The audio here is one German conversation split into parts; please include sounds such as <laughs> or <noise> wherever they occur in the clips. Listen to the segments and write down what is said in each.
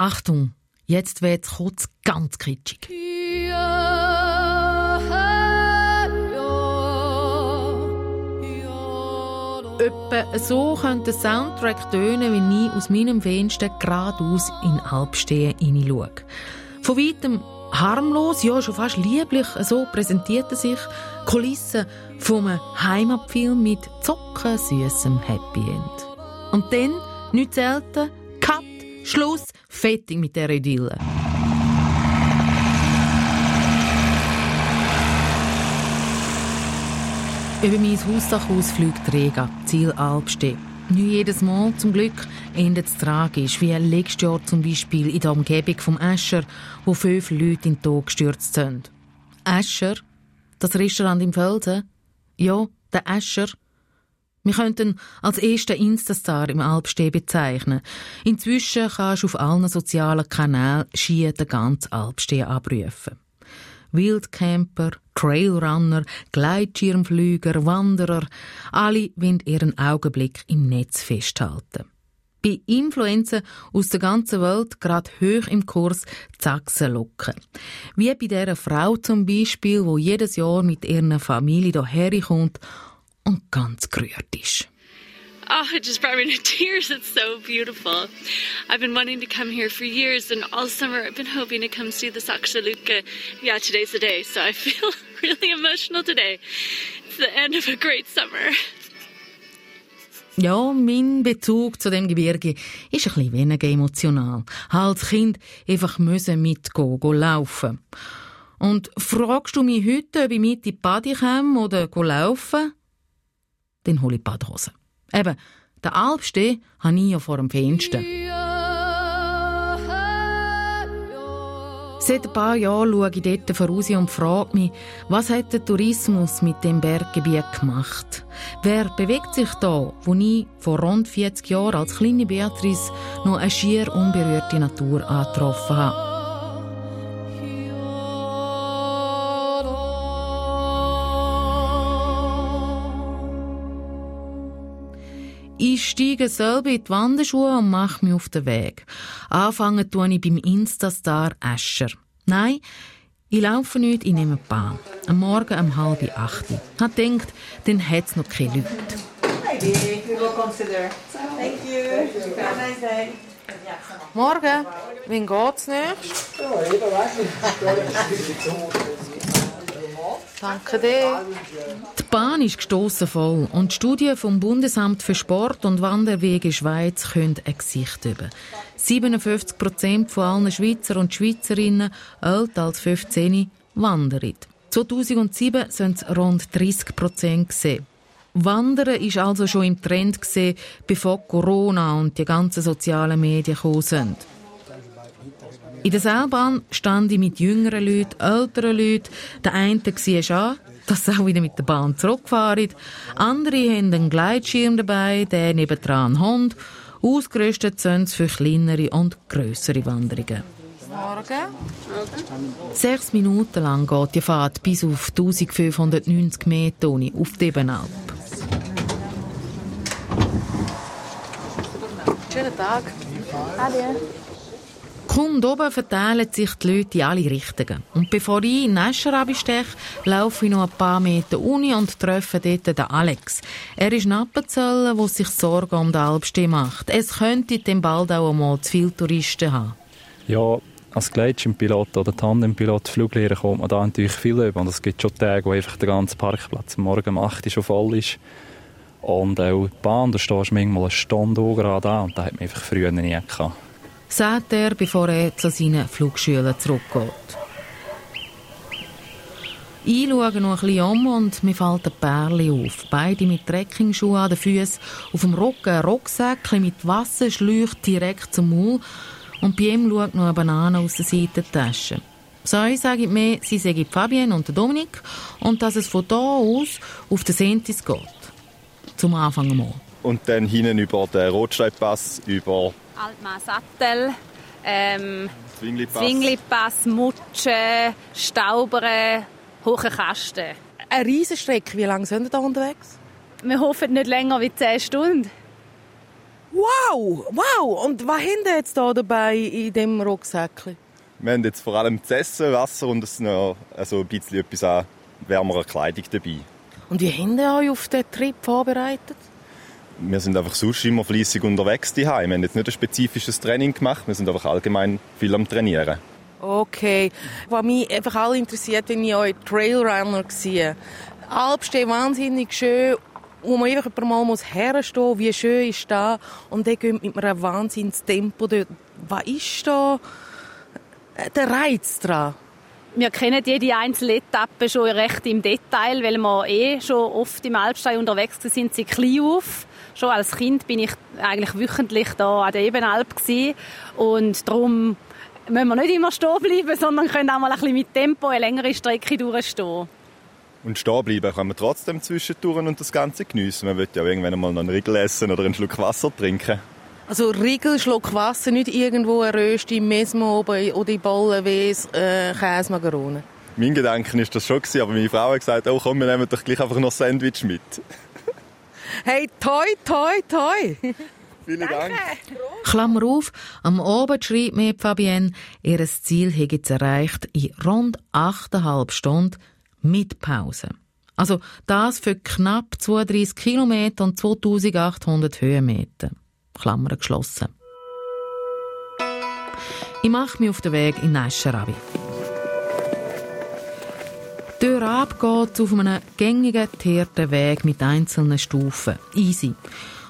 Achtung, jetzt wird es kurz ganz kitschig. Etwa so könnte der Soundtrack tönen, wenn ich aus meinem Fenster geradeaus in Alpstehen hineinschaue. Von weitem harmlos, ja schon fast lieblich, so präsentiert er sich Kulissen vom Heimatfilm mit zuckersüßem Happy End. Und dann, nicht selten, Schluss, fertig mit der Idylle. Über mein Hausdach aus fliegt Rega, Ziel Alpstee. Nicht jedes Mal, zum Glück, endet es tragisch, wie letztes Jahr zum Beispiel in der Umgebung vom Escher, wo fünf Leute in den Tod gestürzt sind. Escher? Das Restaurant im Felsen? Ja, der Escher. Wir könnten als ersten Instastar im Alpstee bezeichnen. Inzwischen kannst du auf allen sozialen Kanälen schier den ganzen Alpstee abrufen. Wildcamper, Trailrunner, Gleitschirmflüger, Wanderer, alle wollen ihren Augenblick im Netz festhalten. Bei Influencer aus der ganzen Welt gerade hoch im Kurs Zaxen locken. Wie bei dieser Frau zum Beispiel, wo jedes Jahr mit ihrer Familie hierher kommt und ganz gerührt ist. oh, it just brought me to <laughs> tears. It's so beautiful. I've been wanting to come here for years, and all summer I've been hoping to come see the Sakshaluka. Yeah, today's the day, so I <laughs> feel really emotional today. It's the end of a great summer. Ja, mein Bezug zu dem Gebirge ist ein bisschen weniger emotional. Als Kind einfach müssen mitgehen, gehen laufen. Und fragst du mich heute, ob ich mit in die Badi komme oder laufen? Dann hole ich Badhose. Eben, den Alpstee habe ich ja vor dem Fenster. Seit ein paar Jahren schaue ich dort voraus und frage mich, was hat der Tourismus mit dem Berggebiet gemacht? Wer bewegt sich da, wo ich vor rund 40 Jahren als kleine Beatrice noch eine schier unberührte Natur angetroffen habe? Steige selber in die Wanderschuhe und mache mich auf den Weg. Anfangen tue ich beim Instastar Escher. Nein, ich laufe nicht, ich nehme die Bahn. Am Morgen um halb acht. Ich habe gedacht, dann hat es noch keine Leute. Morgen, wen geht's nicht? Danke dir. Die Bahn ist gestossen voll und die Studien vom Bundesamt für Sport und Wanderwege Schweiz können ein Gesicht über. 57 Prozent von allen Schweizer und Schweizerinnen älter als 15 wandern. 2007 sind es rund 30 Prozent Wandern ist also schon im Trend gesehen, bevor Corona und die ganzen sozialen Medien gekommen sind. In der Seilbahn stand ich mit jüngeren Leuten, älteren Leuten. Der eine sieht an, dass sie auch wieder mit der Bahn zurückfahren. Andere haben einen Gleitschirm dabei, der nebendran einen Hund. Ausgerüstet sind sie für kleinere und grössere Wanderungen. Morgen. Sechs Minuten lang geht die Fahrt bis auf 1590 Meter auf die Ebenalp. Schönen Tag. Ade. Kaum oben verteilen sich die Leute in alle Richtungen. Und bevor ich in Escher absteche, laufe ich noch ein paar Meter Uni und treffe dort den Alex. Er ist ein Appenzell, der sich Sorgen um den Alpstee macht. Es könnte dem bald auch einmal zu viele Touristen haben. Ja, als Gleitschirmpilot oder Tandempilot, Fluglehrer kommt man da natürlich viel über. Und es gibt schon Tage, wo einfach der ganze Parkplatz morgen um 8 Uhr schon voll ist. Und auch die Bahn, da stehst du manchmal eine Stunde an und da hat man einfach früher nie gehabt sagt er, bevor er zu seinen Flugschülern zurückgeht. Ich schaue noch ein um und mir fällt ein Pärchen auf. Beide mit Trekkingschuhen an den Füßen, auf dem Rücken ein Rucksäckchen mit Wasserschläuchen direkt zum Maul und bei ihm schaut noch eine Banane aus der Seitentasche. So sage ich mir, sie sagen Fabienne und Dominik und dass es von da aus auf den Sentis geht. Zum Anfang mal. Und dann hinten über den Rotsteinpass, über Altmarsattel, ähm, Zwinglipass, Mutschen, Staubern, hohe Kasten. Eine Riesenstrecke. Wie lange sind wir da unterwegs? Wir hoffen nicht länger als 10 Stunden. Wow, wow. Und was haben Sie jetzt hier dabei in dem Rucksäckchen? Wir haben jetzt vor allem das Essen, Wasser und noch also ein bisschen etwas an wärmerer Kleidung dabei. Und wie haben Sie euch auf den Trip vorbereitet? Wir sind einfach sonst immer fleissig unterwegs daheim. Wir haben jetzt nicht ein spezifisches Training gemacht, wir sind einfach allgemein viel am Trainieren. Okay. Was mich einfach alle interessiert, wenn ich euch Trailrunner sehe. Alpstee wahnsinnig schön, wo man einfach ein Mal muss herstehen muss, wie schön ist da und dann geht mit einem Wahnsinnstempo dort. Was ist da der Reiz dran? Wir kennen jede einzelne Etappe schon recht im Detail, weil wir eh schon oft im Alpstein unterwegs sind, sie klein auf. Schon als Kind bin ich eigentlich wöchentlich da an der Ebenalp gewesen. und darum müssen wir nicht immer stehen bleiben, <laughs> sondern können auch mal ein bisschen mit Tempo eine längere Strecke durchstehen. Und stehen bleiben kann man trotzdem zwischendurch und das Ganze geniessen. Man will ja irgendwann mal noch einen Riegel essen oder einen Schluck Wasser trinken. Also Riegel, Schluck Wasser, nicht irgendwo eine Röste im Mesmo oder in Bollenwes, äh, Käse, Macarone. Mein Gedanke war das schon, aber meine Frau hat gesagt, oh komm, wir nehmen doch gleich einfach noch Sandwich mit. Hey, toi, toi, toi. Vielen Dank. Klammer auf, am Abend schreibt mir Fabienne, ihr Ziel hätte sie erreicht in rund 8,5 Stunden mit Pause. Also das für knapp 32 Kilometer und 2800 Höhenmeter. Klammer geschlossen. Ich mache mich auf den Weg in Nescherabi. Tür ab geht auf einem gängigen, teerten Weg mit einzelnen Stufen. Easy.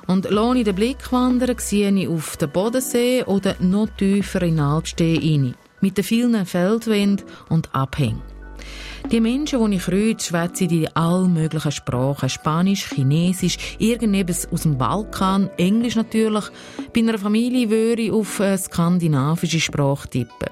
Und lohne den Blick wandern, sehe ich auf den Bodensee oder noch tiefer in Alpstee rein. Mit den vielen Feldwänden und Abhängen. Die Menschen, die ich rede, schwätzen in allen möglichen Sprachen. Spanisch, Chinesisch, irgendetwas aus dem Balkan, Englisch natürlich. Bei einer Familie würde ich auf eine skandinavische Sprache tippen.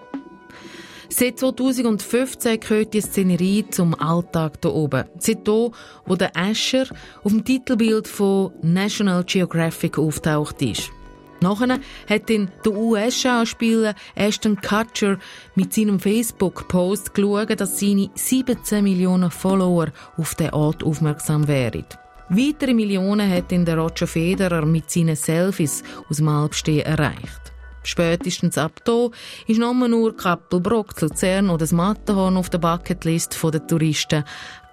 Seit 2015 gehört die Szenerie zum Alltag hier oben. Seit hier, wo der Asher auf dem Titelbild von National Geographic auftaucht ist. Nachher hat dann der US-Schauspieler Ashton Kutcher mit seinem Facebook-Post geschaut, dass seine 17 Millionen Follower auf den Ort aufmerksam wären. Weitere Millionen hat dann der Roger Federer mit seinen Selfies aus dem Alpstehen erreicht. Spätestens ab hier ist nur nur Kappelbrock, Luzern oder das Matterhorn auf der Bucketlist der Touristen.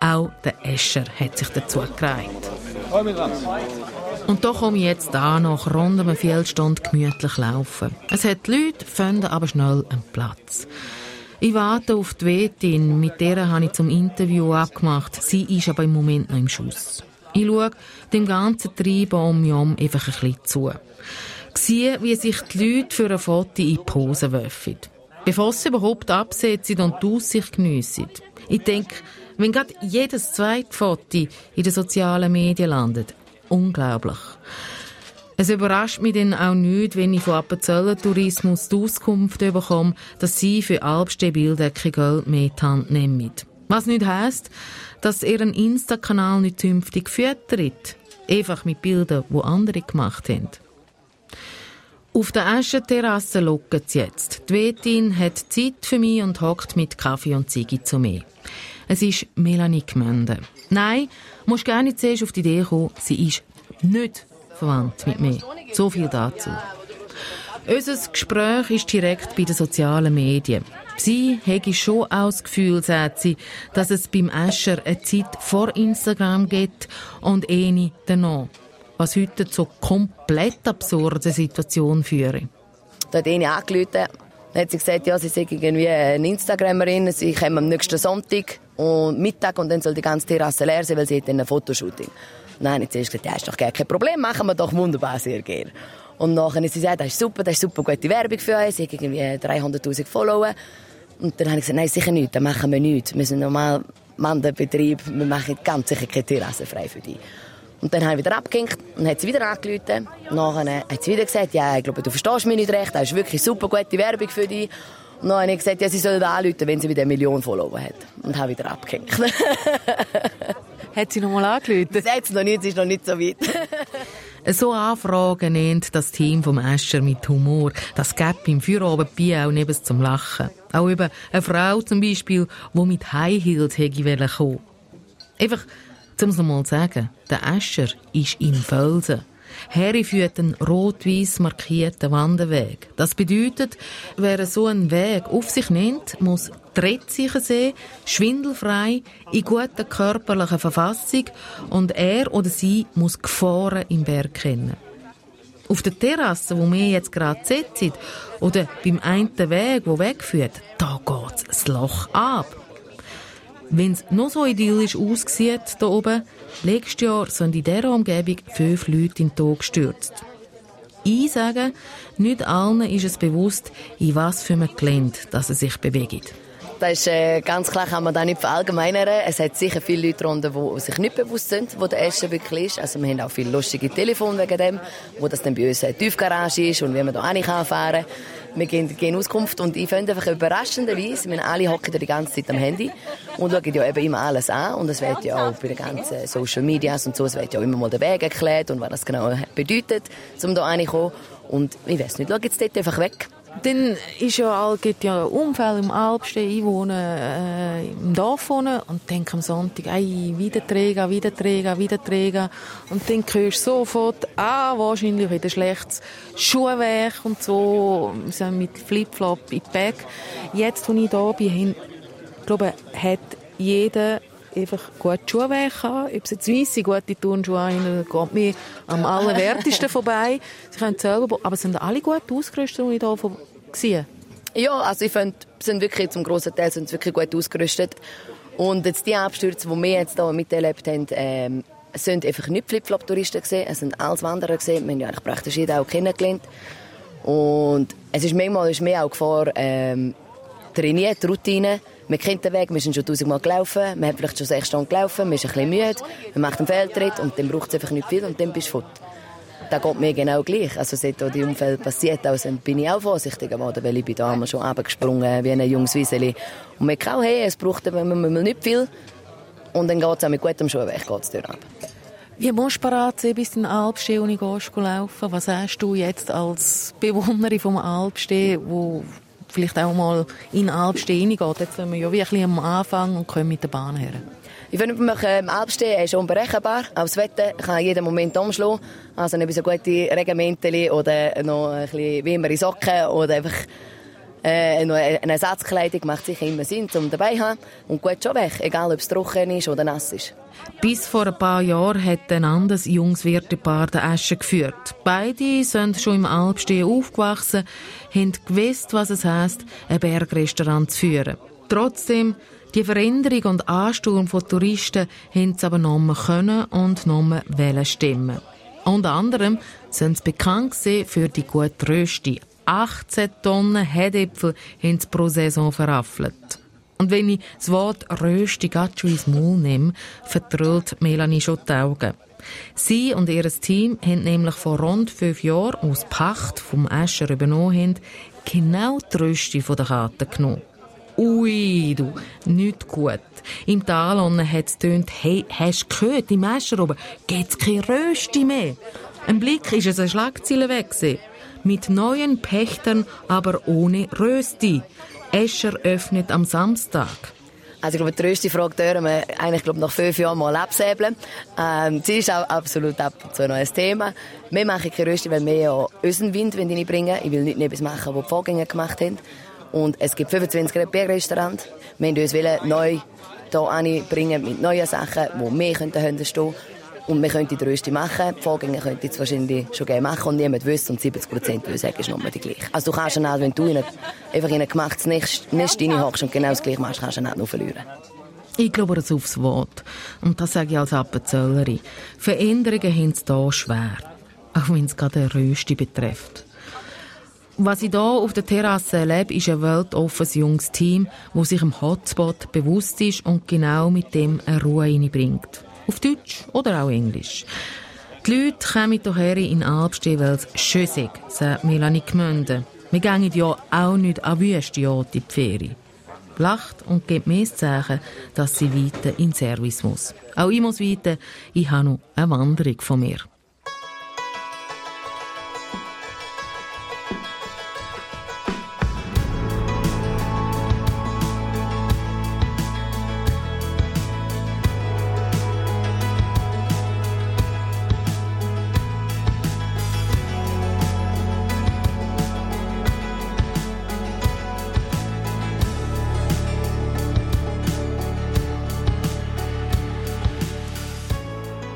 Auch der Escher hat sich dazu gereiht. Und da komme ich jetzt da nach rund einer Viertelstunde gemütlich laufen. Es hat Leute, finden aber schnell einen Platz. Ich warte auf die Wetin, mit der habe ich zum Interview abgemacht. Sie ist aber im Moment noch im Schuss. Ich schaue dem ganzen Treiben um mich herum einfach ein bisschen zu. Sehe, wie sich die Leute für ein Foto in die Pose werfen. Bevor sie überhaupt absetzen und die Aussicht geniessen. Ich denke, wenn gerade jedes zweite Foto in den sozialen Medien landet, unglaublich. Es überrascht mich dann auch nicht, wenn ich von Appenzeller Tourismus die Auskunft bekomme, dass sie für Alpstee Bilder kein Geld mehr in die Hand nehmen. Was nicht heisst, dass ihren Insta-Kanal nicht zünftig füttert. Einfach mit Bildern, die andere gemacht haben. Auf der Aschenterrasse locken sie jetzt. Die Wetin hat Zeit für mich und hockt mit Kaffee und Ziege zu mir. Es ist Melanie Gmünde. Nein, musst gar nicht zuerst auf die Idee kommen, sie ist nicht verwandt mit mir. So viel dazu. Unser Gespräch ist direkt bei den sozialen Medien. Sie hätte schon auch das Gefühl, sagt sie, dass es beim Escher eine Zeit vor Instagram gibt und eine danach. Was heute zu komplett absurden Situation führt. Da hat eine angerufen, dann hat sie gesagt, ja, sie sei irgendwie eine Instagramerin, sie kommt am nächsten Sonntag und Mittag und dann soll die ganze Terrasse leer sein, weil sie hat dann ein Fotoshooting. Nein, jetzt hast gesagt, ja, ist doch gar kein Problem, machen wir doch wunderbar, sehr gerne. Und nachher hat sie gesagt, das ist super, das ist super gute Werbung für uns, sie hat irgendwie 300'000 Follower. Und dann habe ich gesagt, nein, sicher nicht, dann machen wir nichts. Wir sind normal Mandelbetrieb, wir machen ganz sicher keine Terrasse frei für dich. Und dann habe ich wieder abgehängt und hat sie wieder angerufen. Nachher hat sie wieder gesagt, ja, ich glaube, du verstehst mich nicht recht, das ist wirklich super gute Werbung für dich. Und dann habe ich gesagt, ja, sie soll anrufen, wenn sie wieder eine Million Follower hat. Und habe wieder abgehängt. <laughs> hat sie noch mal angerufen? Das hat sie noch nicht, sie ist noch nicht so weit. <laughs> so Anfragen nennt das Team vom Escher mit Humor. Das gibt im Feierabendbier auch neben zum Lachen. Auch über eine Frau zum Beispiel, die mit High Heels hätte kommen Einfach, um es noch mal zu sagen, der Escher ist in Felsen. Harry führt einen rot-weiß markierten Wanderweg. Das bedeutet, wer so einen Weg auf sich nimmt, muss trettsicher sein, schwindelfrei, in guter körperlicher Verfassung und er oder sie muss Gefahren im Berg kennen. Auf der Terrasse, wo wir jetzt gerade sitzen, oder beim einen Weg, der wegführt, da geht das Loch ab. Wenn es noch so idyllisch aussieht hier oben, letztes Jahr sind in dieser Umgebung fünf Leute in den Tod gestürzt. Ich sage, nicht allen ist es bewusst, in was für einem Gelände dass sie sich bewegen. Das ist äh, ganz klar, kann man da nicht verallgemeinern. Es hat sicher viele Leute darunter, die sich nicht bewusst sind, wo der Escher wirklich ist. Also wir haben auch viele lustige Telefone wegen dem, wo das dann bei uns eine Tiefgarage ist und wie man da fahren kann. Wir gehen, gehen Auskunft und ich finde einfach überraschenderweise, wir alle hocken die ganze Zeit am Handy und schauen ja eben immer alles an und es wird ja auch bei den ganzen Social Medias und so, es wird ja auch immer mal der Weg erklärt und was das genau bedeutet, um da reinzukommen. Und ich weiß nicht, schau jetzt dort einfach weg. Dann ist ja, gibt ja Unfälle im Alpstein. Ich wohne äh, im Dorf wohnen und denke am Sonntag, ey, wieder Träger, wieder Träger, wieder Träger. Und dann hörst du sofort, ah, wahrscheinlich wieder schlechtes Schuhwerk und so, so mit Flipflop in Bag. Jetzt, wo ich da bin, glaube, hat jeder einfach gute Schuhwerk haben. Ob jetzt weisse, gute Turnschuhe haben, geht mir am allerwertesten vorbei. Sie können selber, aber sind alle gut ausgerüstet, die ich hier gesehen Ja, also ich finde, sind wirklich zum grossen Teil sind wirklich gut ausgerüstet. Und jetzt die Abstürze, die wir jetzt hier miterlebt haben, ähm, sind einfach nicht Flip-Flop-Touristen gesehen, es sind alles Wanderer gesehen. Wir haben ja eigentlich praktisch jeden auch kennengelernt. Und es ist manchmal ist mehr auch Gefahr, ähm, trainiert, Routine, man kennt den Weg, wir sind schon tausendmal gelaufen, man hat vielleicht schon sechs Stunden gelaufen, man ist ein bisschen müde, man macht einen Fehltritt und dann braucht es einfach nicht viel und dann bist du fort. Das geht mir genau gleich. Also seit die Unfälle passiert also bin ich auch vorsichtig geworden, weil ich bin da schon runtergesprungen wie ein junges Wieseli. Und man kann hey, es braucht nicht viel und dann geht es auch mit gutem Schuhweg geht's ab. Wie musst du bereit sein, bis in den Alpstee und gehst laufen? Was hast du jetzt als Bewohnerin vom Alpstee, wo vielleicht auch mal in Alpstein geht. Jetzt sind wir ja wirklich am Anfang und kommen mit der Bahn her. Ich finde, beim ähm, Alpstehen ist unberechenbar. Auch das Wetter kann jeden Moment umschlagen. Also ein bisschen gute Regimenteli oder noch ein bisschen wärmere Socken oder einfach äh, eine Ersatzkleidung macht sicher immer Sinn, um dabei zu haben. Und gut schon weg, egal ob es trocken ist oder nass ist. Bis vor ein paar Jahren hat ein anderes junges Wirtepaar den Asche geführt. Beide sind schon im Alpstehen aufgewachsen, haben gewusst, was es heisst, ein Bergrestaurant zu führen. Trotzdem, die Veränderung und Ansturm von Touristen haben sie aber noch können und noch wollen stimmen. Unter anderem sind sie bekannt für die gute Rösti. 18 Tonnen Hedäpfel haben sie pro Saison verraffelt. Und wenn ich das Wort Rösti schon ins Maul nehme, vertrüllt Melanie schon die Augen. Sie und ihr Team haben nämlich vor rund fünf Jahren aus Pacht vom Escher übernommen, haben, genau die Rösti von der Karte genommen. Ui, du, nicht gut. Im Tal unten hat es getönt, hey, hast du gehört, im Escher oben gibt's keine Rösti mehr. Ein Blick ist es eine Schlagzeile weg Mit neuen Pächtern, aber ohne Rösti. Escher öffnet am Samstag. Also ich glaube, die grösste Frage hören wir eigentlich glaube nach fünf Jahren mal absäbeln. Ähm, sie ist auch absolut ab und zu noch ein Thema. Wir machen keine Rösti, weil wir ja unseren Wind reinbringen Ich will nicht etwas machen, was die Vorgänger gemacht haben. Und es gibt 25 Bierrestaurants. Wir wollen uns neu hier bringen mit neuen Sachen, die wir stehen können. Und wir könnten die Rösti machen. Die Vorgänger könnten es wahrscheinlich schon gerne machen und niemand wüsste. Und 70 Prozent würde sagen, ist nochmal die gleiche. Also du kannst dann, wenn du in einfach in ein gemachtes Nest, Nest hockst und genau das gleiche machst, kannst du dann noch verlieren. Ich glaube das aufs Wort. Und das sage ich als Appenzelleri. Veränderungen haben es hier schwer. Auch wenn es gerade Rösti betrifft. Was ich hier auf der Terrasse erlebe, ist ein weltoffenes junges Team, das sich im Hotspot bewusst ist und genau mit dem eine Ruhe reinbringt. Auf Deutsch oder auch Englisch. Die Leute kommen hierher in Albstee, weil es schön ist, sagt Melanie Gmünde. Wir gehen ja auch nicht an wüste in die Ferien. Lacht und gibt mir das Zeichen, dass sie weiter in Service muss. Auch ich muss weiter, ich habe noch eine Wanderung von mir.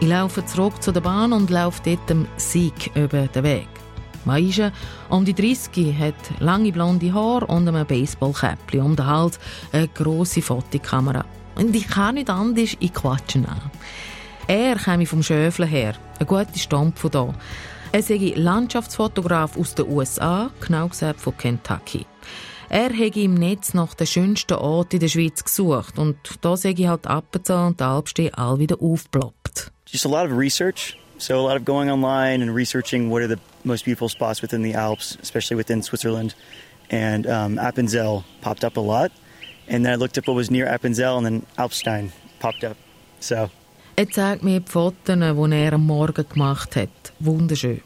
Laufen zurück zu der Bahn und laufen dort dem Sieg über den Weg. Maisha, um die 30, hat lange blonde Haare und ein Baseballkäppchen um den Hals, eine grosse Fotokamera. Und ich kann nicht anders, ich quatsche an. Er käme vom Schöfle her, eine gute Stampe von hier. Er sei Landschaftsfotograf aus den USA, genau gesagt von Kentucky. Er hätte im Netz nach den schönsten Orten in der Schweiz gesucht und da sei halt Appenzell und Alpstee all wieder aufgeploppt. Just a lot of research. So a lot of going online and researching what are the most beautiful spots within the Alps, especially within Switzerland. And um, Appenzell popped up a lot. And then I looked up what was near Appenzell and then Alpstein popped up. So. Er zeigt mir die Fotos, die er am Morgen gemacht hat. Wunderschön.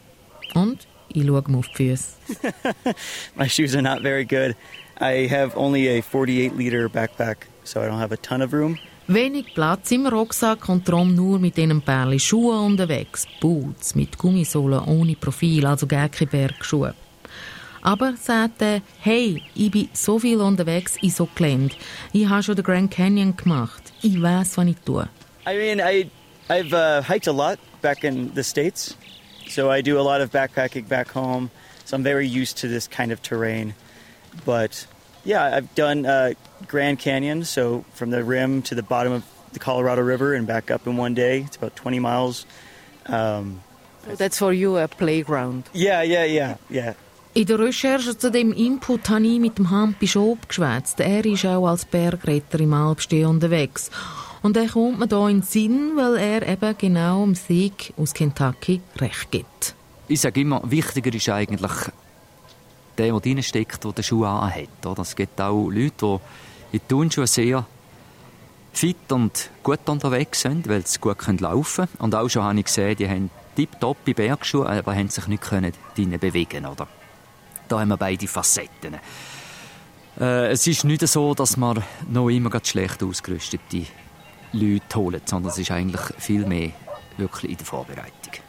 Und ich schaue mir auf die Füße. <laughs> My shoes are not very good. I have only a 48 liter backpack, so I don't have a ton of room. Wenig Platz im Rucksack und darum nur mit einem Pärchen Schuhe unterwegs. Boots mit Gummisohlen ohne Profil, also gar keine Bergschuhe. Aber sagt er, hey, ich bin so viel unterwegs in so Gelände. Ich habe schon den Grand Canyon gemacht. Ich weiß, was ich tue. I mean, I, I've uh, hiked a lot back in the States. So I do a lot of backpacking back home. So I'm very used to this kind of terrain. But yeah, I've done uh, Grand Canyon, so from the rim to the bottom of the Colorado River and back up in one day. It's about 20 miles. Um, so that's for you a playground. Yeah, yeah, yeah, yeah. In der Recherche zu dem Input habe ich mit dem Hampi Schob geschwätzt. Er ist auch als Bergretter im Alpsteh unterwegs. Und er kommt mir hier in den Sinn, weil er eben genau dem Sieg aus Kentucky recht gibt. Ich sage immer, wichtiger ist eigentlich der, der drinsteckt, der den Schuh anhat. Es gibt auch Leute, die in Turnschuhen sehr fit und gut unterwegs sind, weil sie gut laufen können. Und auch schon habe ich gesehen, die haben tipptoppe Bergschuhe, aber haben sich nicht können bewegen oder? Da haben wir beide Facetten. Äh, es ist nicht so, dass man noch immer schlecht ausgerüstete Leute holen, sondern es ist eigentlich viel mehr wirklich in der Vorbereitung.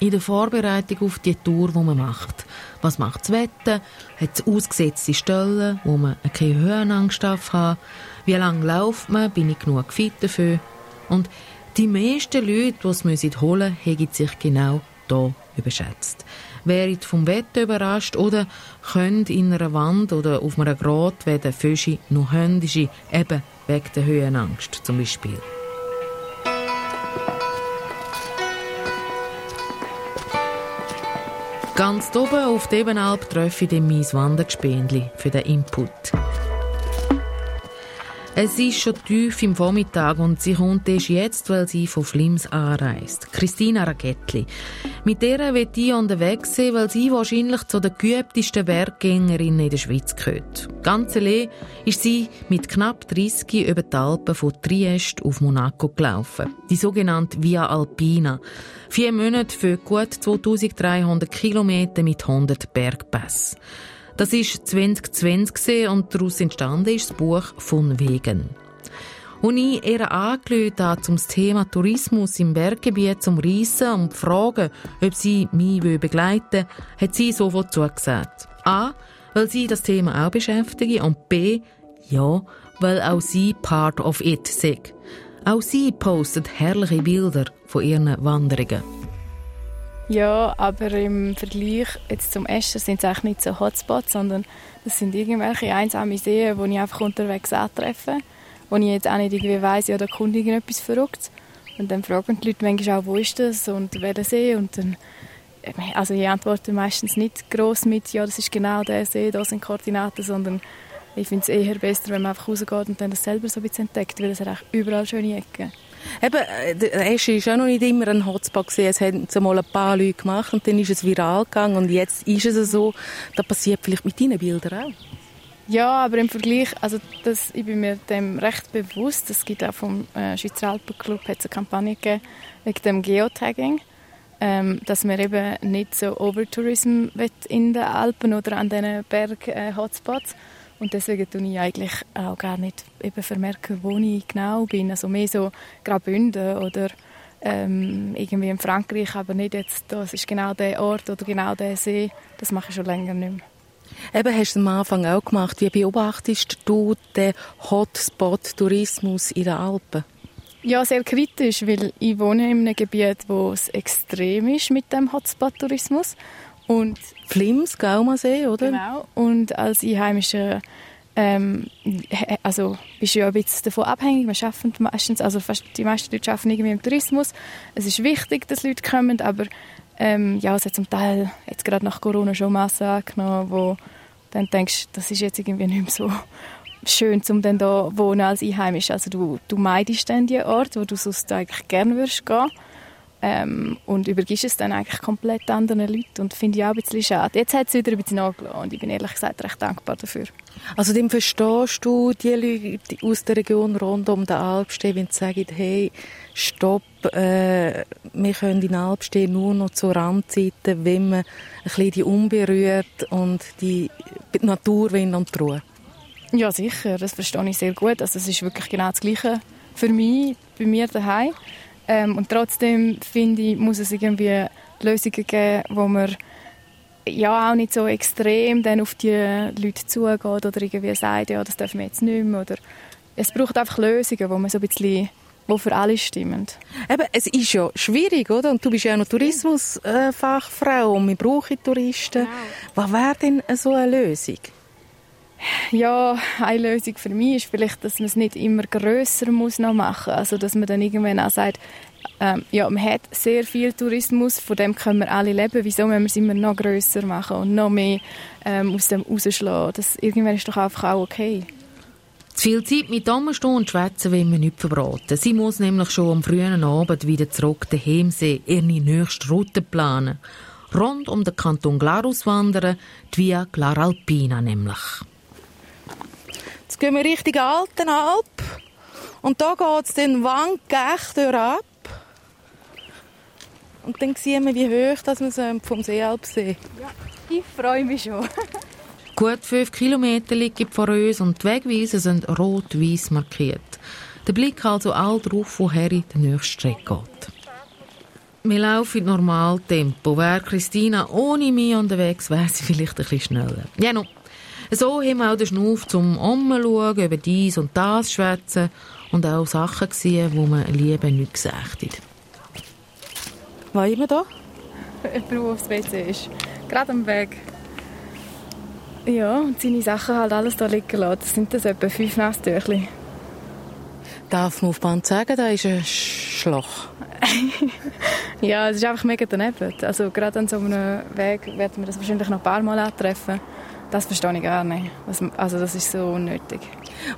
In der Vorbereitung auf die Tour, die man macht. Was macht das Wetter? Hat es ausgesetzte Stellen, wo man keine Höhenangst haben Wie lange läuft man? Bin ich genug fit dafür? Und die meisten Leute, die es holen müssen, haben sich genau hier überschätzt. Wären vom Wetter überrascht oder können in einer Wand oder auf einem Grat werden Fische noch hündische, eben wegen der Höhenangst zum Beispiel. Ganz oben auf der Ebenalp treffe ich mein Wandergespendli für den Input. Es ist schon tief im Vormittag und sie kommt erst jetzt, weil sie von Flims anreist. Christina Ragettli. Mit der wird ich unterwegs sein, weil sie wahrscheinlich zu den geübtesten Berggängerinnen in der Schweiz gehört. Ganz allein ist sie mit knapp 30 über die Alpen von Triest auf Monaco gelaufen. Die sogenannte Via Alpina. Vier Monate für gut 2300 Kilometer mit 100 Bergpässen. Das ist 2020 und daraus entstanden ist das Buch von Wegen. Und ich ihr angelötet habe, zum Thema Tourismus im Berggebiet zum Reisen und fragen, ob sie mich begleiten will, hat sie sofort zugesagt. A, weil sie das Thema auch beschäftige und B, ja, weil auch sie part of it sei. Auch sie postet herrliche Bilder von ihren Wanderungen. Ja, aber im Vergleich jetzt zum Essen sind es eigentlich nicht so Hotspots, sondern das sind irgendwelche einsame Seen, wo ich einfach unterwegs antreffe, wo ich jetzt auch nicht irgendwie weiss, ja, da kommt irgendetwas verrückt. Und dann fragen die Leute manchmal auch, wo ist das und welcher See und dann also ich antworte meistens nicht groß mit, ja, das ist genau der See, da sind Koordinaten, sondern ich finde es eher besser, wenn man einfach rausgeht und dann das selber so ein bisschen entdeckt, weil es hat überall schöne Ecken. Eben, äh, der Esche ist auch noch nicht immer ein Hotspot gewesen. Es haben zumal ein paar Leute gemacht und dann ist es viral gegangen und jetzt ist es so. Das passiert vielleicht mit deinen Bildern auch. Ja, aber im Vergleich, also das, ich bin mir dem recht bewusst. Es gibt auch vom äh, Schweizer Alpenclub eine Kampagne gegeben wegen dem Geotagging, ähm, dass man eben nicht so Overtourism in den Alpen oder an diesen Berg-Hotspots. Äh, und deswegen tue ich eigentlich auch gar nicht eben vermerken, wo ich genau bin. Also mehr so Graubünden oder ähm, irgendwie in Frankreich, aber nicht jetzt, das ist genau der Ort oder genau der See. Das mache ich schon länger nicht mehr. Eben, hast du am Anfang auch gemacht. Wie beobachtest du den Hotspot-Tourismus in den Alpen? Ja, sehr kritisch, weil ich wohne in einem Gebiet, wo es extrem ist mit dem Hotspot-Tourismus. Und Flims, Gaumasee, oder? Genau. Und als Einheimischer ähm, also bist du ja ein bisschen davon abhängig. Wir schaffen meistens, also fast die meisten Leute arbeiten irgendwie im Tourismus. Es ist wichtig, dass Leute kommen, aber ähm, ja, es hat zum Teil jetzt gerade nach Corona schon Massen angenommen, wo dann denkst, das ist jetzt irgendwie nicht mehr so schön, um dann da wohnen als Einheimisch. Also du, du meidest dann die Ort, wo du sonst eigentlich gerne würdest gehen ähm, und übergibst es dann eigentlich komplett anderen Leuten und finde ich auch ein bisschen schade. Jetzt hat es wieder ein bisschen nachgelassen und ich bin ehrlich gesagt recht dankbar dafür. Also dann verstehst du die Leute aus der Region rund um den Alpstee, wenn sie sagen, hey, stopp, äh, wir können in Alpstee nur noch zur Randzeiten, wenn man ein bisschen die unberührt und die, Natur will und Ruhe. Ja, sicher, das verstehe ich sehr gut. Also es ist wirklich genau das Gleiche für mich, bei mir daheim. Ähm, und trotzdem finde ich, muss es irgendwie Lösungen geben, wo man ja auch nicht so extrem dann auf die Leute zugeht oder irgendwie sagt, ja, das dürfen wir jetzt nicht mehr. Oder es braucht einfach Lösungen, wo man so ein bisschen wo für alle stimmen. Eben, es ist ja schwierig, oder? Und du bist ja auch noch Tourismusfachfrau und wir brauchen Touristen. Genau. Was wäre denn so eine Lösung? Ja, eine Lösung für mich ist vielleicht, dass man es nicht immer grösser muss noch machen. Also, dass man dann irgendwann auch sagt, ähm, ja, man hat sehr viel Tourismus, von dem können wir alle leben. Wieso müssen wir es immer noch grösser machen und noch mehr ähm, aus dem rausschlagen? Das irgendwann ist doch einfach auch okay. Zu viel Zeit mit stehen und schwätzen will man nicht verbraten. Sie muss nämlich schon am frühen Abend wieder zurück daheim sehen, ihre nächste Route planen. Rund um den Kanton Glarus wandern, die Via Glaralpina nämlich. Jetzt gehen wir Richtung Altenalp. Und da geht es den Wandgecht ab. Und dann sehen wir, wie hoch dass wir vom Seealp sehen. Ja, ich freue mich schon. Gut fünf Kilometer liegen vor uns und die Wegweisen sind rot-weiß markiert. Der Blick also all drauf, woher die nächste Strecke geht. Wir laufen in Normaltempo. Wäre Christina ohne mich unterwegs, wäre sie vielleicht ein bisschen schneller. Ja, no. So haben wir auch den Schnuff zum Umschauen, über dies und das schwätzen und auch Sachen gesehen, die man lieber nicht gesagt hat. Was immer da? Jemand, der aufs WC ist. Gerade am Weg. Ja, und seine Sachen halt alles da liegen lassen. Das sind das etwa fünf Nasstüchli. Darf man auf Band sagen, da ist ein Schloch? <laughs> ja, es ist einfach mega daneben. Also gerade an so einem Weg werden wir das wahrscheinlich noch ein paar Mal antreffen. Das verstehe ich gar nicht. Also das ist so unnötig.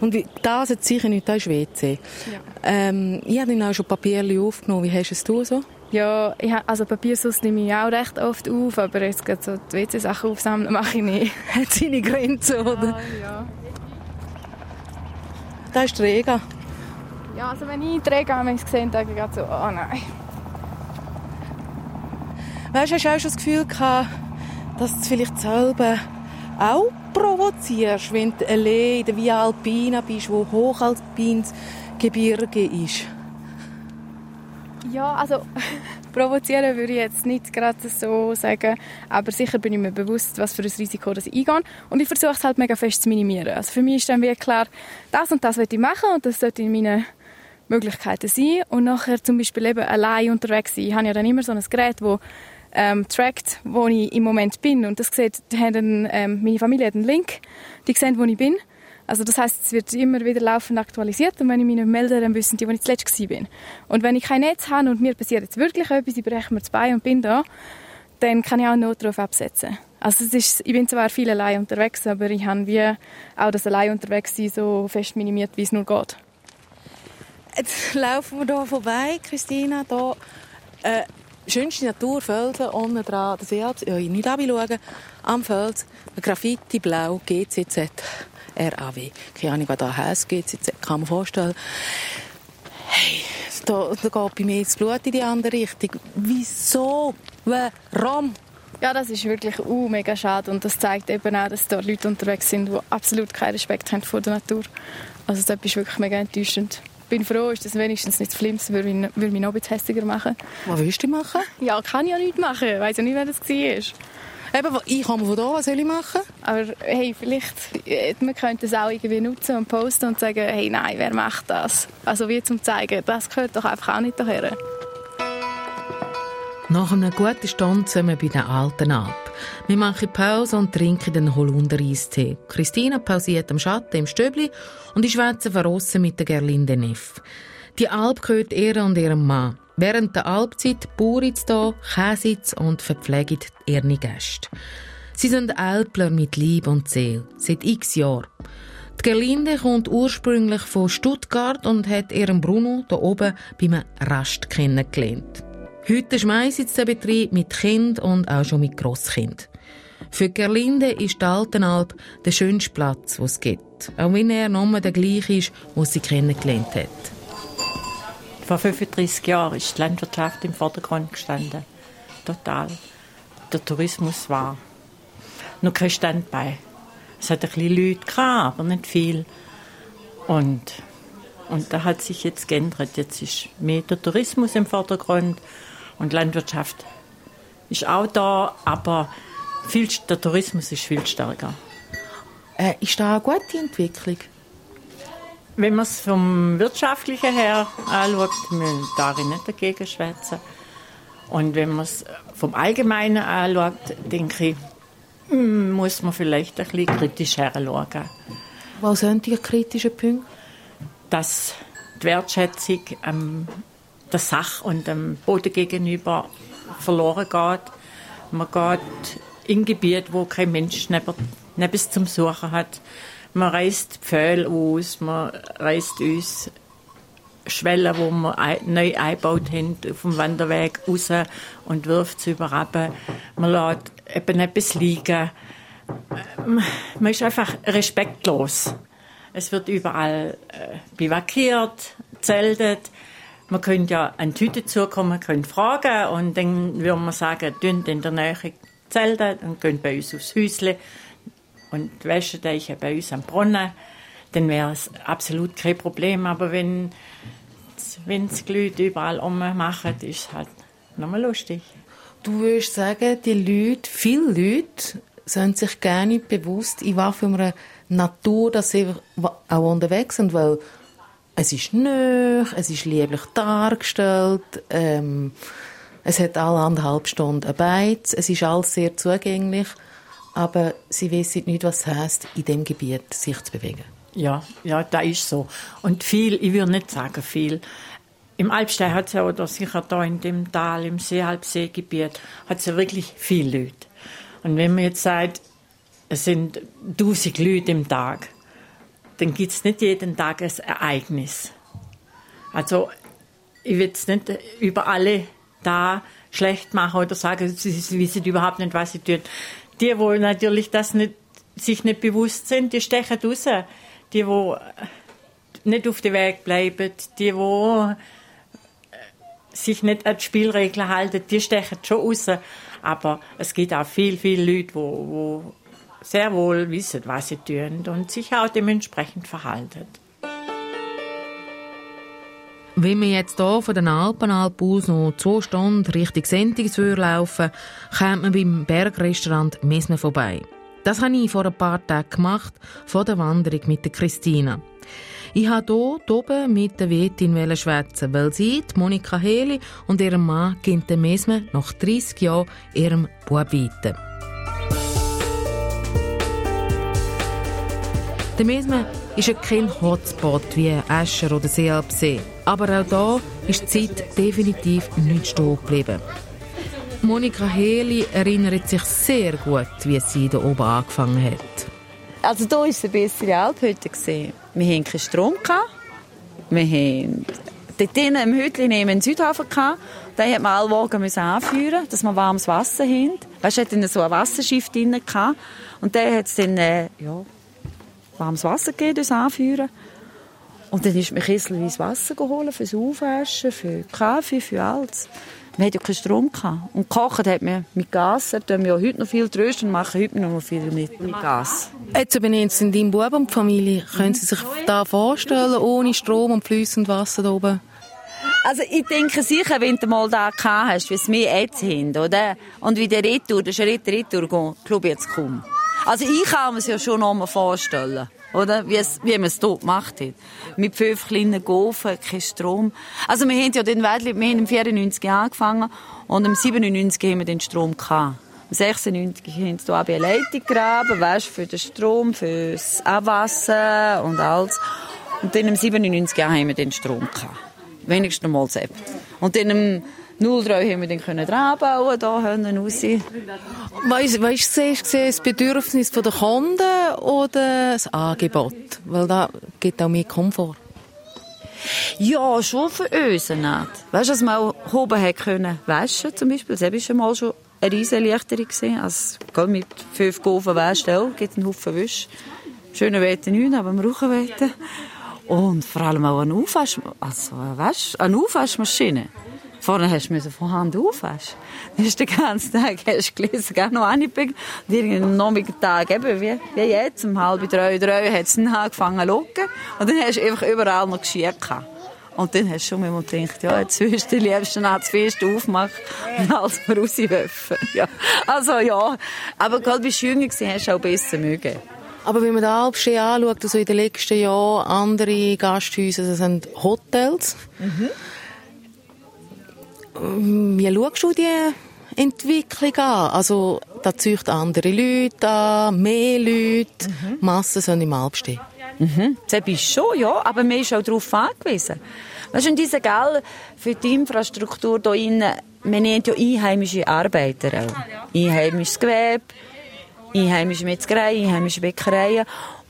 Und das hat sicher nicht, das ist WC. Ja. Ähm, ich habe auch schon Papierchen aufgenommen. Wie hast du es so? Ja, ich, also Papiersauce nehme ich auch recht oft auf, aber jetzt gerade so die WC-Sachen aufsammeln mache ich nicht. <laughs> Hat seine Grenzen, oder? Ja, ja. Da ist Rega. Ja, also wenn ich die Rega sehe, denke ich so, oh nein. Weißt du, hast du auch schon das Gefühl gehabt, dass es vielleicht selber auch provozierst, wenn du allein in der Via Alpina bist, wo hochalpines Gebirge ist? Ja, also <laughs> provozieren würde ich jetzt nicht gerade so sagen, aber sicher bin ich mir bewusst, was für ein Risiko das ich eingehe und ich versuche es halt mega fest zu minimieren. Also für mich ist dann wie klar, das und das will ich machen und das sollte in meinen Möglichkeiten sein und nachher zum Beispiel eben allein unterwegs sein. Ich habe ja dann immer so ein Gerät, wo ähm, trackt, wo ich im Moment bin und das sieht, haben, ähm, meine Familie hat einen Link, die sehen, wo ich bin also das heißt, es wird immer wieder laufend aktualisiert und wenn ich mich nicht melde, dann wissen die, wo ich zuletzt war. Und wenn ich kein Netz habe und mir passiert jetzt wirklich etwas, ich breche mir das Bein und bin da, dann kann ich auch einen Notruf absetzen. Also es ist, ich bin zwar viel allein unterwegs, aber ich habe wie auch das allein unterwegs sein so fest minimiert, wie es nur geht. Jetzt <laughs> laufen wir hier vorbei, Christina, hier äh, schönste Natur, Felsen, unten dran, das Seealp, ja, nicht schauen, am Fels, Graffiti, blau, GCZ. RAW. Keine Ahnung, was da heisst, GCZ, kann man vorstellen. Hey, da, da geht bei mir das Blut in die andere Richtung. Wieso? Warum? Ja, das ist wirklich uh, mega schade und das zeigt eben auch, dass da Leute unterwegs sind, die absolut keinen Respekt haben vor der Natur. Also das ist wirklich mega enttäuschend. Ich bin froh, ist das wenigstens nicht Schlimmes, würde mich, mich noch ein bisschen hässiger machen. Was willst du machen? Ja, kann ich ja nicht machen. Ich weiss ja nicht, wer das war. Eben, ich komme von da, was soll ich machen? Aber hey, vielleicht, äh, man könnte es auch irgendwie nutzen und posten und sagen, hey, nein, wer macht das? Also wie zum zeigen, das gehört doch einfach auch nicht daher. Nach einer guten Stunde sind wir bei den alten Alp. Wir machen Pause und trinken den Holunder-Eistee. Christina pausiert am Schatten im Stöbli und ich schwätze verrossen mit der Gerlinde Neff. Die Alp gehört ihr und ihrem Mann. Während der Alpzeit bauert hier, käsit und verpflegt ihre Gäste. Sie sind Alpler mit Liebe und Seele, seit x Jahren. Die Gerlinde kommt ursprünglich von Stuttgart und hat ihren Bruno hier oben beim Rast kennengelernt. Heute schmeißt sie den Betrieb mit Kind und auch schon mit Grosskind. Für Gerlinde ist die Altenalp der schönste Platz, den es gibt. Auch wenn er nur der gleiche ist, den sie kennengelernt hat. Vor 35 Jahren ist die Landwirtschaft im Vordergrund gestanden. Total. Der Tourismus war noch kein Standbein. Es hat ein bisschen Leute gehabt, aber nicht viel. Und, und da hat sich jetzt geändert. Jetzt ist mehr der Tourismus im Vordergrund und Landwirtschaft ist auch da, aber viel, der Tourismus ist viel stärker. Äh, ist da eine gute Entwicklung? Wenn man es vom Wirtschaftlichen her anschaut, will darin nicht dagegen schwätzen. Und wenn man es vom Allgemeinen anschaut, denke ich, hm, muss man vielleicht ein bisschen kritisch heranschauen. Was sind die kritischen Punkte? Dass die Wertschätzung ähm, der Sache und dem Boden gegenüber verloren geht. Man geht in Gebiet, wo kein Mensch neben zum Suchen hat. Man reißt Pfähle aus, man reißt uns Schwellen, wo wir neu eingebaut haben, dem Wanderweg raus und wirft sie über Man lässt eben etwas liegen. Man ist einfach respektlos. Es wird überall äh, bivakiert, zeltet. Man könnte ja an die Hütte zukommen, können fragen und dann würde man sagen, dünnt in der Nähe zelten und gehen bei uns aufs Häusle und waschen euch bei uns am Brunnen, dann wäre es absolut kein Problem. Aber wenn wenn es Leute überall machen, ist es halt nochmal lustig. Du würdest sagen, die Leute, viele Leute, sind sich gar nicht bewusst, in was für einer Natur dass sie auch unterwegs sind, weil es ist nöch, es ist lieblich dargestellt, ähm, es hat alle anderthalb Stunden ein Beiz, es ist alles sehr zugänglich, aber sie wissen nicht, was es heisst, in dem Gebiet sich zu bewegen. Ja, ja, da ist so. Und viel, ich würde nicht sagen viel. Im Alpstein hat es ja, oder sicher da in dem Tal, im Seehalbseegebiet, hat es ja wirklich viele Leute. Und wenn man jetzt sagt, es sind tausend Leute im Tag, dann gibt es nicht jeden Tag ein Ereignis. Also, ich will es nicht über alle da schlecht machen oder sagen, sie wissen überhaupt nicht, was sie tun. Die, wo natürlich das nicht, sich nicht bewusst sind, die stechen raus. Die, wo nicht auf dem Weg bleiben, die, wo sich nicht an die Spielregeln halten, die stechen schon raus. Aber es gibt auch viel, viele Leute, wo, wo sehr wohl wissen, was sie tun und sich auch dementsprechend verhalten. Wenn wir jetzt hier von den Alpenalp aus noch zwei Stunden Richtung Sentigswür laufen, kommt man beim Bergrestaurant Mesme vorbei. Das habe ich vor ein paar Tagen gemacht, vor der Wanderung mit der Christina. Ich habe hier oben mit der Wirtin schwätzen, weil sie, Monika Heli und ihrem Mann, den Mesme nach 30 Jahren ihrem Bub weiter. Der Mesme ist kein Hotspot wie Escher oder Seealpsee. Aber auch da ist die Zeit definitiv nicht stehen geblieben. Monika Heli erinnert sich sehr gut, wie sie hier oben angefangen hat. Also hier war es eine bessere Alphütte. Wir hatten keinen Strom. Wir haben dort im Hütchen neben den Südhafen. Den hat man alle Wogen anführen dass wir warmes Wasser haben. Weißt du, hatte so ein Wasserschiff drin. Und der hat es dann äh, ja, warmes Wasser gegeben, das anführen. Und dann ist mir kesselweise Wasser geholt für das Aufwaschen, für Kaffee, für alles. Wir hatten ja keinen Strom. Gehabt. Und kochen hat man mit Gas. Da tun wir ja heute noch viel trösten und machen heute noch viel mit, mit Gas. Jetzt bin ich jetzt in deinem Bub und die Familie. Können Sie sich da vorstellen, ohne Strom und fließend Wasser da oben? Also ich denke sicher, wenn du mal da gehabt hast, wie es wir jetzt haben, oder? Und wie der Retour, der Schritt Retour geht, glaube ich jetzt kaum. Also ich kann mir es ja schon noch mal vorstellen, oder? Wie, es, wie man es dort gemacht hat. Mit fünf kleinen Gofen, kein Strom. Also wir haben ja den Wädli, wir haben im 94 angefangen und im 97 haben wir den Strom gehabt. Im 96 haben sie da eine Leitung gegraben, weißt, für den Strom, für das Abwasser und alles. Und dann im 97 haben wir den Strom gehabt. Wenigstens mal selbst. Und dann im 03 haben wir dann können dran bauen, da hinten raus. Weißt, weißt du, siehst du das Bedürfnis der Kunden oder das Angebot? Weil da gibt auch mehr Komfort. Ja, schon für uns nicht. Weißt du, dass man auch oben hat können waschen zum Beispiel. Das war schon mal schon eine riesige Erleichterung. Also, mit fünf Gofen waschen gibt einen Haufen Wäsche. Schöne Wetter nicht, aber wir brauchen Wetter. Und vor allem auch eine Aufwasch, also, weißt, eine Aufwaschmaschine. Vorher hast du von Hand aufwaschen. Dann hast du den ganzen Tag <laughs> hast du gelesen, gar noch angepickelt. Und irgendeinen Nachmittag, eben, wie, wie jetzt, um halb drei, drei, hat es dann angefangen zu locken. Und dann hast du einfach überall noch Geschirr gehabt. Und dann hast du schon mal gedacht, ja, jetzt willst du die liebsten das Fest aufmachen und alles <laughs> rauswerfen. Ja. Also, ja. Aber gerade bist du jünger gewesen, hast du auch besser mögen. Aber wenn man den Alpsee anschaut, also in den letzten Jahren andere Gasthäuser, das sind Hotels. Mhm. Wie schaust du die Entwicklung an? Also, da zücht andere Leute an, mehr Leute, mhm. Massen sind im Alpstehen. Mhm. Das bist schon, ja, aber man ist auch darauf angewiesen. Weißt du, diese Geld für die Infrastruktur hier innen, man nennt ja einheimische Arbeiter auch. Einheimisches Gewerbe, einheimische Metzgerei, einheimische Bäckereien.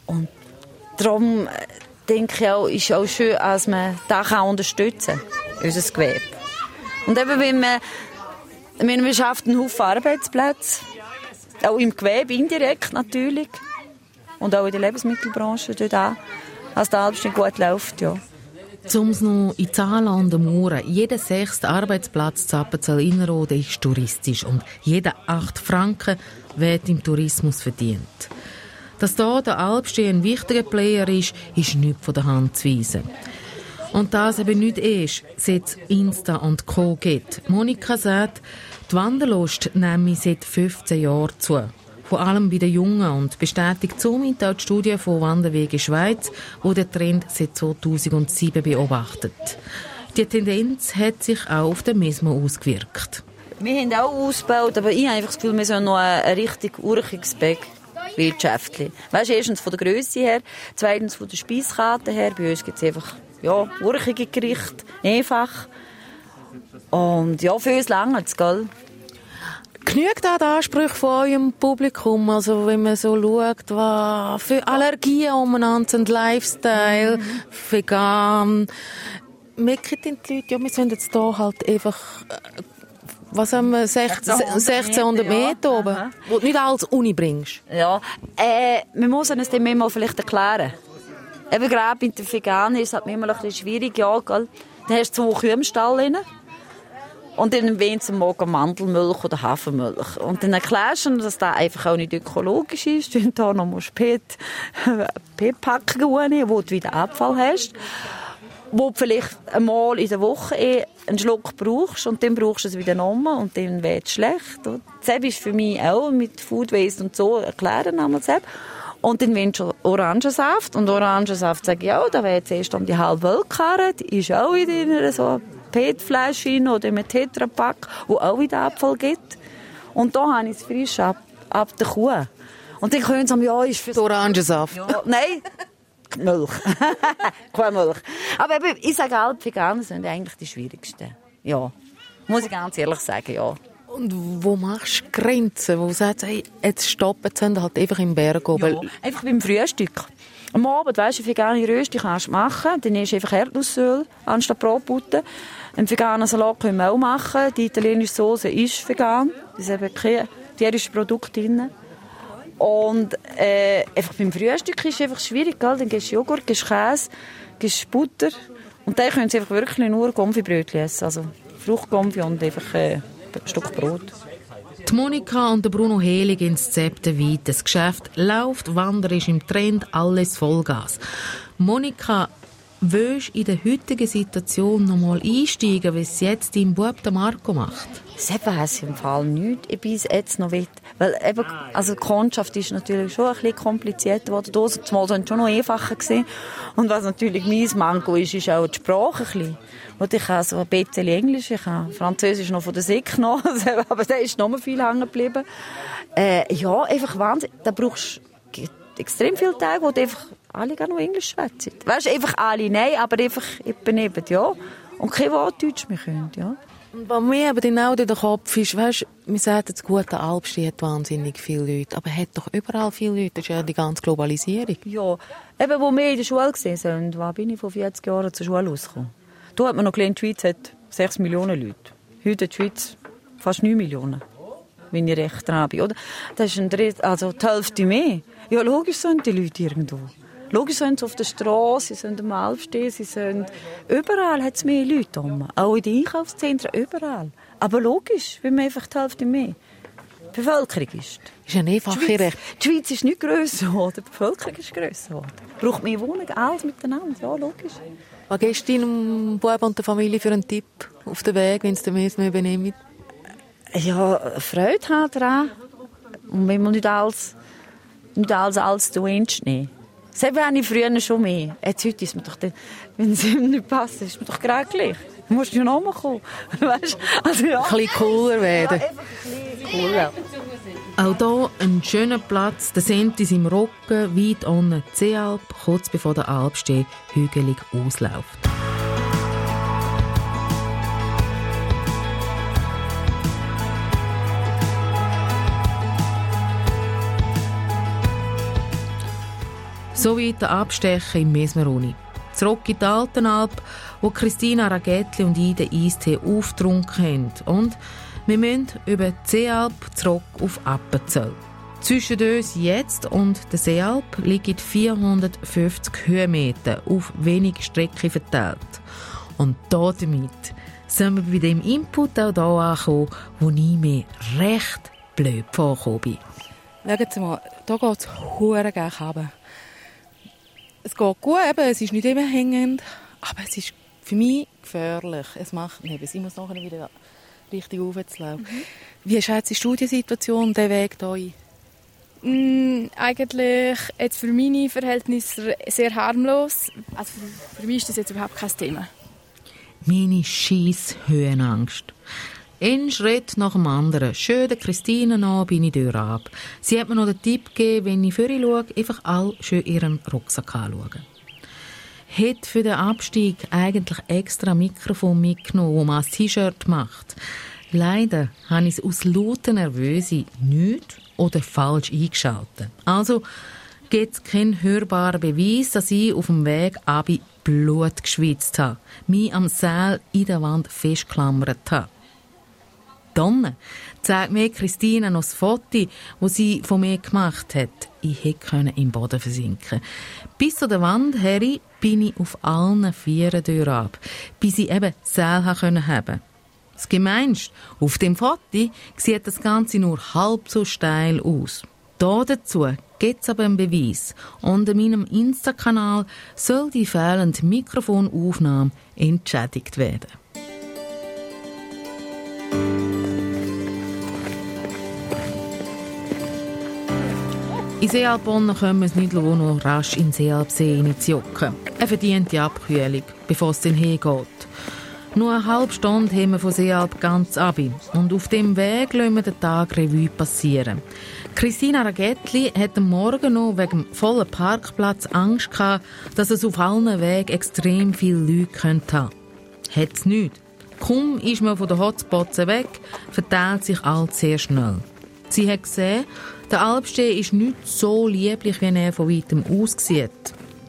Und darum äh, denke ich auch, ist auch schön, dass man das unterstützen kann, unser Gewerbe. Und eben, wenn man, wenn man schafft einen Haufen Arbeitsplätze, auch im Gewerbe indirekt natürlich, und auch in der Lebensmittelbranche dort auch, als der Albstadt gut läuft, ja. Um es noch in Zahlen an den Mauern. Jeder sechste Arbeitsplatz zu Appenzell Innerrhoden ist touristisch und jeder acht Franken wird im Tourismus verdient. Dass da der Alpstee ein wichtiger Player ist, ist nicht von der Hand zu weisen. Und das eben nicht erst, seit es Insta und Co. gibt. Monika sagt, die Wanderlust nehme seit 15 Jahren zu. Vor allem bei den Jungen und bestätigt somit auch die Studie von Wanderwege Schweiz, wo der Trend seit 2007 beobachtet. Die Tendenz hat sich auch auf den Mesmo ausgewirkt. Wir haben auch ausgebaut, aber ich habe einfach das Gefühl, wir sind noch ein, richtig urchiges Bäck wirtschaftlich. Weißt, erstens von der Größe her, zweitens von der Speiskarte her. Bei uns gibt es einfach ja, urchige Gerichte, einfach. Und ja, für uns lange gell? Genügt auch die Ansprüche von eurem Publikum? Also, wenn man so schaut, was für Allergien umeinander sind, Lifestyle, mhm. vegan. Merken die Leute, ja, wir sind jetzt hier halt einfach äh, was haben wir, 16, 1600 Meter, oben, ja. wo du nicht alles Uni bringst. Ja, äh, wir müssen es dem mal vielleicht erklären. Eben gerade mit den Veganen ist es halt manchmal ein schwierig, ja? Dann hast du zwei Kühe im Stall drin. Und dann erwähnt sie morgen Mandelmilch oder Hafermilch. Und dann erklärst du dass das einfach auch nicht ökologisch ist. <laughs> Und da noch musst du <laughs> PET-Packungen nehmen, wo du wieder Abfall hast wo du vielleicht einmal in der Woche eh einen Schluck brauchst und dann brauchst du es wieder nochmal und dann wird es schlecht. Das ist für mich auch mit Food Waste und so erklären einmal selbst. Und dann willst du Orangensaft und Orangensaft sage ich, ja, da wäre jetzt erst um die halbe Weltkarre, die ist auch in einer so PET-Flasche oder einem Tetrapack, wo auch wieder Abfall gibt. Und da habe ich es frisch ab, ab der Kuh. Und dann können sie sagen, ja, ist für Orangensaft. Ja, nein, Milch. <laughs> Kuhmilch. Aber eben, ich sage alle, Veganer sind eigentlich die schwierigsten. Ja. Muss ich ganz ehrlich sagen, ja. Und wo machst du Grenzen? Wo sagst du, hey, jetzt stoppen sie halt einfach im Berg oben? Ja, einfach beim Frühstück. Am Abend, weißt du, vegane Rösti kannst du machen. Dann ist einfach Erdnussöl anstatt Brotbutter. Einen veganen Salat können wir auch machen. Die italienische Soße ist vegan. Da ist eben kein tierisches Produkt drin. Und äh, einfach beim Frühstück ist es einfach schwierig, gell? dann gibst du Joghurt, gibst Käse, gibst Butter und dann können sie einfach wirklich nur Konfibrötchen essen, also Fruchtkonfi und einfach äh, Stück Brot. Die Monika und Bruno Helig ins Zepter weit. Das Geschäft läuft, Wander ist im Trend, alles Vollgas. Monika, willst in der heutigen Situation noch mal einsteigen, wie es jetzt dein Bub der Marco macht? Selber weiss ich im Fall nichts, ich bin jetzt noch weit. Weil eben, also die Kundschaft ist natürlich schon ein bisschen komplizierter geworden. Das sind schon noch einfacher gewesen. Und was natürlich mein Mango ist, ist auch die Sprache ein bisschen. Und ich habe so ein bisschen Englisch, ich habe Französisch noch von der SIK noch, <laughs> aber der ist noch mal viel hängen geblieben. Äh, ja, einfach Wahnsinn. Da brauchst du extrem viele Tage, wo du einfach alle gar noch Englisch schwätzen. Weißt du, einfach alle, nein, aber einfach eben, ja. Und kein Wort Deutsch mehr können, ja. Und bei mir aber dann auch der Kopf ist, weißt, wir sagen, das gute Alpstein hat wahnsinnig viele Leute, aber hat doch überall viele Leute, das ist ja die ganze Globalisierung. Ja, eben, wo wir in der Schule gesehen sind, war bin ich vor 40 Jahren zur Schule rausgekommen. Da hat man noch gelernt, die Schweiz hat 6 Millionen Leute. Heute hat die Schweiz fast 9 Millionen, wenn ich recht dran bin, oder? Das ist ein Drittel, also die Hälfte mehr. Ja, logisch sind die Leute irgendwo. Logisch sind sie auf der Straße, sie sind am Alpstehen, sie sind... Überall hat es mehr Leute rum. Auch in den Einkaufszentren, überall. Aber logisch, weil man einfach die Hälfte mehr Bevölkerung ist. Ist ein einfache Recht. Die Schweiz ist nicht grösser geworden, die Bevölkerung ist grösser geworden. Braucht mehr Wohnungen, alles miteinander, ja, logisch. Was gibst du deinem Bub und der Familie für einen Tipp auf den Weg, wenn es den mehr übernehmen? Ja, Freude haben daran. Und wenn man nicht alles, nicht alles als du nehmen. Das habe ich früher schon mehr. Jetzt heute ist mir doch, dann, wenn es ihm nicht passt, ist mir doch gerade gleich. Du musst ja nochmal kommen. <laughs> Weißt? Also, ja. Ein bisschen cooler werden. Ja, cooler. Auch hier ein schöner Platz. Der Sentis im Rücken, weit unten die Seealp, kurz bevor der Alpsteg hügelig ausläuft. Sowie der Abstecher im Mesmeroni. Zurück in die Altenalp, wo Christina Ragettli und ich den Eistee aufgetrunken haben. Und wir müssen über die Seealp zurück auf Appenzell. Zwischen uns jetzt und der Seealp liegen 450 Höhenmeter auf wenig Strecke verteilt. Und damit sind wir bei dem Input auch hier angekommen, wo ich mir recht blöd vorgekommen bin. Schauen Sie mal, hier geht es verdammt gerne es geht gut, eben, es ist nicht immer hängend, aber es ist für mich gefährlich. Es macht nichts. Ich muss nachher wieder richtig aufzulaufen. Mhm. Wie schätzt die Studiensituation, der Weg hier Mm, eigentlich jetzt für meine Verhältnisse sehr harmlos. Also für, für mich ist das jetzt überhaupt kein Thema. Meine scheiß Höhenangst. Ein Schritt nach dem anderen. Schön der Christine an, bin ich durch ab. Sie hat mir noch den Tipp gegeben, wenn ich sie schaue, einfach all schön ihren Rucksack anschauen. Hat für den Abstieg eigentlich extra Mikrofon mitgenommen, wo man ein T-Shirt macht. Leider habe ich es aus lauter Nervöse nicht oder falsch eingeschaltet. Also gibt es keinen hörbaren Beweis, dass ich auf dem Weg ab Blut geschwitzt habe, mich am Seil in der Wand festgeklammert habe. Dann zeigt mir Christina noch das Foto, das sie von mir gemacht hat. Ich hätte im Boden versinken Bis zu der Wand her bin ich auf allen Vieren durch ab, bis ich eben Seil haben konnte. Das Gemeinste, auf dem Foto sieht das Ganze nur halb so steil aus. Da dazu gibt es aber einen Beweis. Unter meinem Insta-Kanal soll die fehlende Mikrofonaufnahme entschädigt werden. In Sealbonn können wir es nicht lassen, noch rasch in zu jucken. Eine verdiente Abkühlung, bevor es dann hingeht. Nur eine halbe Stunde haben wir von Sealb ganz ab. Und auf dem Weg lassen wir den Tag Revue passieren. Christina Ragettli hat am Morgen noch wegen dem vollen Parkplatz Angst gehabt, dass es auf allen Wegen extrem viele Leute haben könnte. Hat es nicht. Kaum ist man von den Hotspots weg, verteilt sich alles sehr schnell. Sie hat gesehen, der Alpstee ist nicht so lieblich, wie er von weitem aussieht,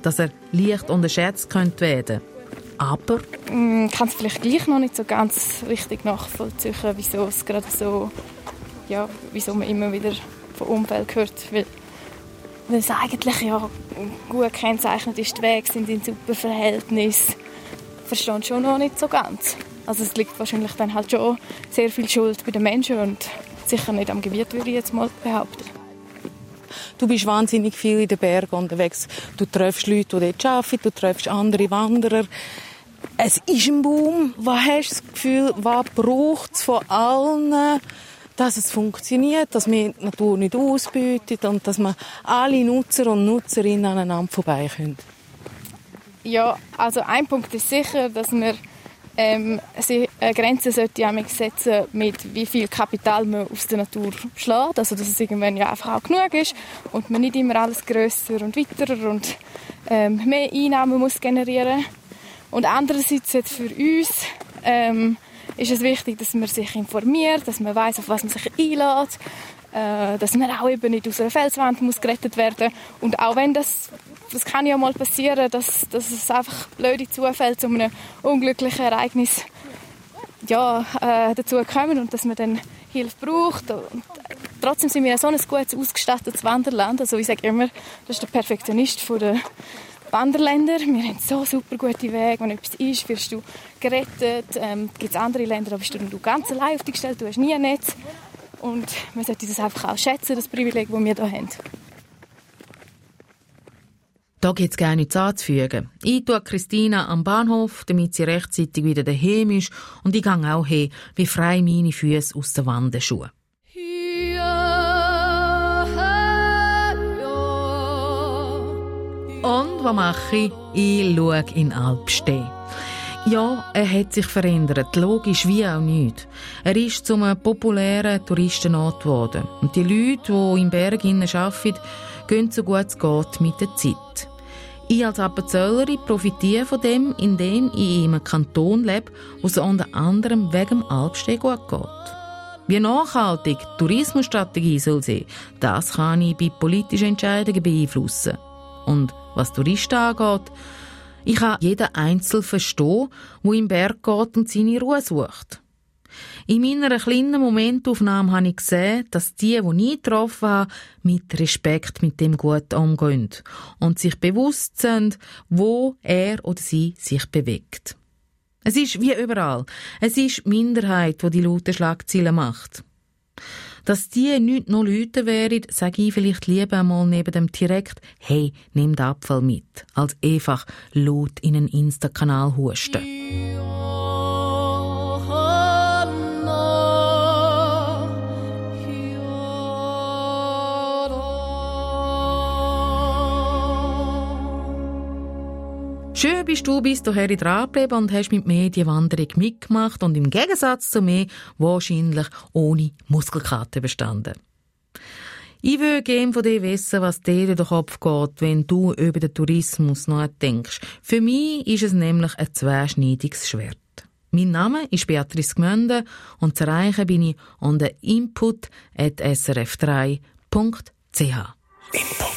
dass er leicht unterschätzt könnte werden. Aber... Mm, ich kann es vielleicht gleich noch nicht so ganz richtig nachvollziehen, wieso es gerade so... Ja, wieso man immer wieder vom Umfeld hört, weil, weil es eigentlich ja gut kennzeichnet ist, die Wege sind in super Verhältnis. Verstehe schon noch nicht so ganz. Also es liegt wahrscheinlich dann halt schon sehr viel Schuld bei den Menschen und sicher nicht am Gebiet, würde ich jetzt mal behaupten. Du bist wahnsinnig viel in den Bergen unterwegs. Du triffst Leute, die dort arbeiten, du triffst andere Wanderer. Es ist ein Boom. Was hast du das Gefühl, was braucht es von allen, dass es funktioniert, dass wir die Natur nicht ausbeutet und dass wir alle Nutzer und Nutzerinnen aneinander vorbei können? Ja, also ein Punkt ist sicher, dass wir ähm, eine Grenze sollte ja setzen mit wie viel Kapital man aus der Natur schlägt, also dass es irgendwann ja einfach auch genug ist und man nicht immer alles größer und weiter und ähm, mehr Einnahmen muss generieren. Und andererseits jetzt für uns ähm, ist es wichtig, dass man sich informiert, dass man weiß, auf was man sich einlädt, äh, dass man auch eben nicht aus einer Felswand muss gerettet werden. Und auch wenn das das kann ja mal passieren, dass, dass es einfach blöde Zufälle zu einem unglücklichen Ereignis ja, äh, dazu kommen und dass man dann Hilfe braucht. Und trotzdem sind wir so ein gut ausgestattetes Wanderland. Also ich sage immer, das ist der Perfektionist der Wanderländer. Wir haben so super gute Wege. Wenn etwas ist, wirst du gerettet. Ähm, gibt es andere Länder, da bist du, du ganz allein auf dich gestellt, du hast nie ein Netz. Und man sollte das einfach auch schätzen, das Privileg, das wir hier haben. Da gibt's gar nichts anzufügen. Ich tue Christina am Bahnhof, damit sie rechtzeitig wieder daheim ist und ich gehe auch hin, wie frei meine Füße aus den Wandenschuhen. Und was mache ich? Ich schaue in Alpstee. Ja, er hat sich verändert, logisch wie auch nicht. Er ist zum populären Touristenort geworden. Und die Leute, die im Berg arbeiten, gehen so gut es geht mit der Zeit. Ich als Appenzellerin profitiere von dem, indem ich in einem Kanton lebe, wo es unter anderem wegen dem Alpsteg gut geht. Wie nachhaltig die Tourismusstrategie soll sein, das kann ich bei politischen Entscheidungen beeinflussen. Und was Touristen angeht, ich kann jeden Einzel verstehen, der im Berg geht und seine Ruhe sucht. In meiner kleinen Momentaufnahme habe ich gesehen, dass die, die ich getroffen habe, mit Respekt mit dem gut umgehen und sich bewusst sind, wo er oder sie sich bewegt. Es ist wie überall. Es ist die Minderheit, die die lauten Schlagzeilen macht. Dass die nicht noch Leute wären, sage ich vielleicht lieber einmal neben dem direkt, hey, nimm den Abfall mit, als einfach laut in einen Insta-Kanal husten. Schön bist du bis dahin dran geblieben und hast mit mir die Wanderung mitgemacht und im Gegensatz zu mir wahrscheinlich ohne Muskelkater bestanden. Ich würde gerne von dir wissen, was dir durch den Kopf geht, wenn du über den Tourismus nachdenkst. Für mich ist es nämlich ein zweischneidiges Schwert. Mein Name ist Beatrice Gmünde und zu erreichen bin ich unter input.srf3.ch. Input.